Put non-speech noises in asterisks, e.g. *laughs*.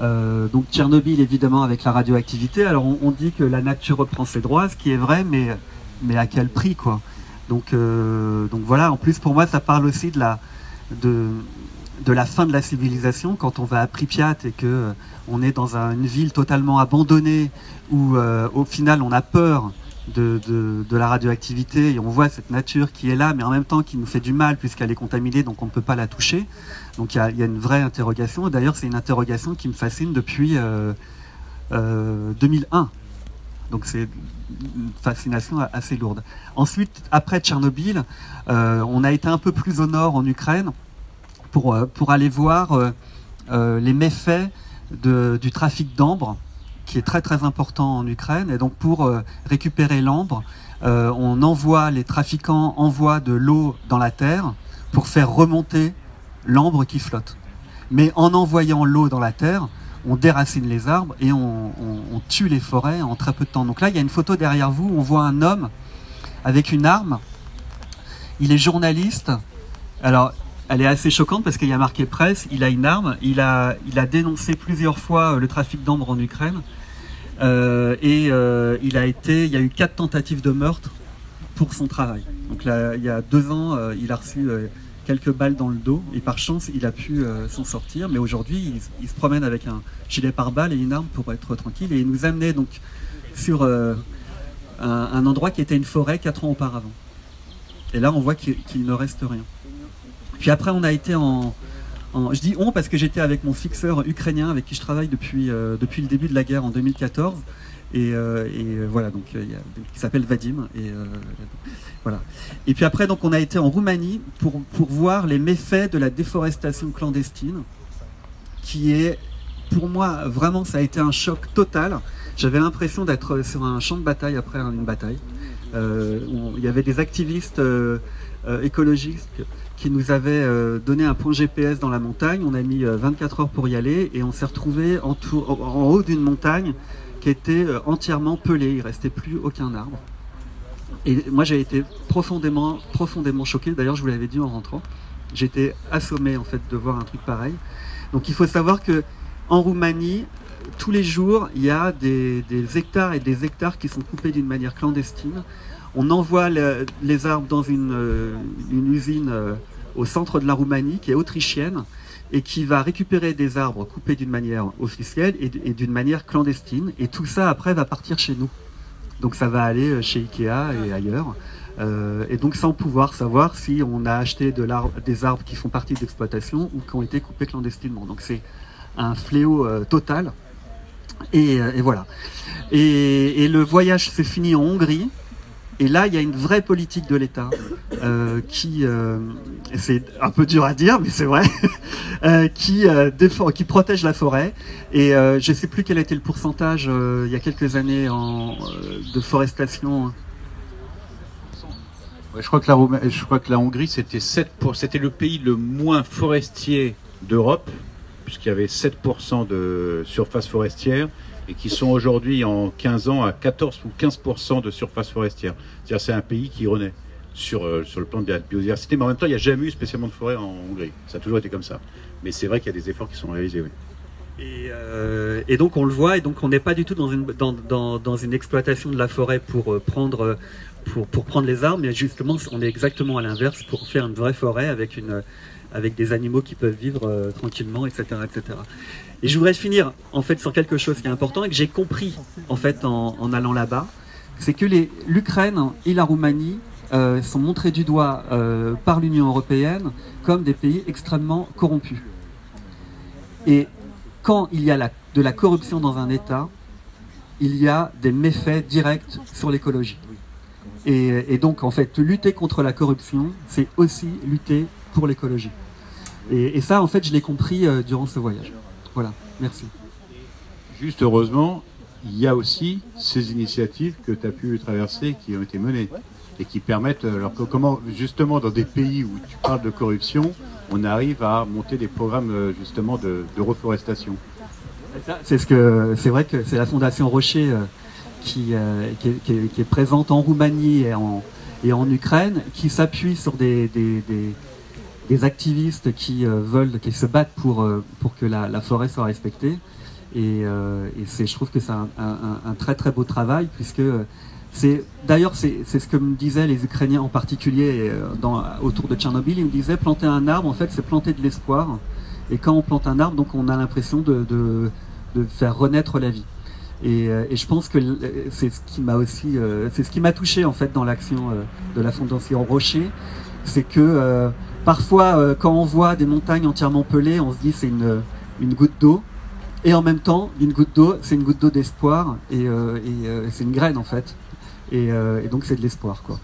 Euh, donc Tchernobyl évidemment avec la radioactivité. Alors on, dit que la nature reprend ses droits, ce qui est vrai, mais, à quel prix quoi? Donc, euh, donc voilà, en plus pour moi ça parle aussi de la, de, de la fin de la civilisation quand on va à Pripyat et que euh, on est dans une ville totalement abandonnée où au final on a peur de, la radioactivité et on voit cette nature qui est là mais en même temps qui nous fait du mal puisqu'elle est contaminée donc on ne peut pas la toucher. Donc il y, a, une vraie interrogation. D'ailleurs, c'est une interrogation qui me fascine depuis 2001. Euh, euh, Donc c'est une fascination assez lourde. Ensuite, après Tchernobyl, euh, on a été un peu plus au nord en Ukraine pour aller voir les méfaits du trafic d'ambre, qui est très très important en Ukraine. Et donc pour récupérer l'ambre, on envoie, les trafiquants envoient de l'eau dans la terre pour faire remonter l'ambre qui flotte. Mais en envoyant l'eau dans la terre, on déracine les arbres et on, tue les forêts en très peu de temps. Donc là, il y a une photo derrière vous, on voit un homme avec une arme. Il est journaliste. Alors, elle est assez choquante parce qu'il y a marqué presse, il a une arme, il a, il a dénoncé plusieurs fois le trafic d'ambre en Ukraine. Euh, et euh, il a été, il y a eu quatre tentatives de meurtre pour son travail. Donc là, il y a deux ans, euh, il a reçu quelques balles dans le dos et par chance il a pu s'en sortir. Mais aujourd'hui il, se promène avec un gilet pare-balles et une arme pour être tranquille et il nous amenait donc sur un, endroit qui était une forêt quatre ans auparavant. Et là on voit qu'il ne reste rien. Puis après on a été en, je dis on parce que j'étais avec mon fixeur ukrainien avec qui je travaille depuis, euh, depuis le début de la guerre en 2014. Et, voilà, donc il s'appelle Vadim. Et, voilà. Et puis après, donc, on a été en Roumanie pour, pour voir les méfaits de la déforestation clandestine, qui est, pour moi, vraiment, ça a été un choc total. J'avais l'impression d'être sur un champ de bataille après une bataille. Euh, il y avait des activistes euh, euh, écologistes qui nous avaient donné un point GPS dans la montagne. On a mis 24 heures pour y aller et on s'est retrouvé en, en haut d'une montagne qui était entièrement pelée. Il restait plus aucun arbre. Et moi, j'ai été profondément, profondément choqué. D'ailleurs, je vous l'avais dit en rentrant. J'étais assommé en fait de voir un truc pareil. Donc, il faut savoir que en Roumanie, tous les jours, il y a des, hectares et des hectares qui sont coupés d'une manière clandestine. On envoie les arbres dans une, euh, usine euh, au centre de la Roumanie qui est autrichienne et qui va récupérer des arbres coupés d'une manière officielle et d'une manière clandestine. Et tout ça, après, va partir chez nous. Donc ça va aller euh, chez Ikea et ailleurs. Euh, et donc sans pouvoir savoir si on a acheté de des arbres qui font partie d'exploitation ou qui ont été coupés clandestinement. Donc c'est un fléau euh, total. Et, voilà. Et, le voyage s'est fini en Hongrie. Et là, il y a une vraie politique de l'État qui, c'est un peu dur à dire, mais c'est vrai, *laughs* qui, défend, qui protège la forêt. Et je ne sais plus quel était le pourcentage il y a quelques années de forestation je, crois que la, je crois que la Hongrie, c'était c'était le pays le moins forestier d'Europe, puisqu'il y avait 7% de surface forestière, et qui sont aujourd'hui en 15 ans à 14 ou 15% de surface forestière. C'est-à-dire c'est un pays qui renaît sur, euh, sur le plan de la biodiversité, mais en même temps, il n'y a jamais eu spécialement de forêt en Hongrie. Ça a toujours été comme ça. Mais c'est vrai qu'il y a des efforts qui sont réalisés, oui. Euh, et, donc on le voit, et donc on n'est pas du tout dans une, dans, une exploitation de la forêt pour euh, prendre, pour, prendre les arbres, mais justement on est exactement à l'inverse pour faire une vraie forêt avec, une, avec des animaux qui peuvent vivre euh, tranquillement, etc., etc. Et je voudrais finir en fait sur quelque chose qui est important et que j'ai compris en fait en, allant là-bas, c'est que l'Ukraine et la Roumanie sont montrés du doigt par l'Union européenne comme des pays extrêmement corrompus. Et quand il y a de la corruption dans un État, il y a des méfaits directs sur l'écologie. Et, donc, en fait, lutter contre la corruption, c'est aussi lutter pour l'écologie. Et, ça, en fait, je l'ai compris euh, durant ce voyage. Voilà, merci. Juste heureusement, il y a aussi ces initiatives que tu as pu traverser qui ont été menées et qui permettent, euh, alors comment justement dans des pays où tu parles de corruption, on arrive à monter des programmes euh, justement de, reforestation. C'est ce que c'est vrai que c'est la Fondation Rocher euh, qui, qui, est, présente en Roumanie et en, Ukraine, qui s'appuie sur des, activistes qui veulent, qui se battent pour, pour que la, forêt soit respectée. Et, je trouve que c'est un, très très beau travail puisque c'est d'ailleurs c'est, ce que me disaient les Ukrainiens en particulier autour de Tchernobyl. Ils me disaient planter un arbre en fait c'est planter de l'espoir. Et quand on plante un arbre donc on a l'impression de, de faire renaître la vie. Et, et, je pense que c'est ce qui m'a aussi, c'est ce qui m'a touché en fait dans l'action de la Fondation Rocher, c'est que Parfois, euh, quand on voit des montagnes entièrement pelées, on se dit c'est une, une goutte d'eau. Et en même temps, une goutte d'eau, c'est une goutte d'eau d'espoir. Et, euh, et euh, c'est une graine en fait. Et, et donc c'est de l'espoir quoi.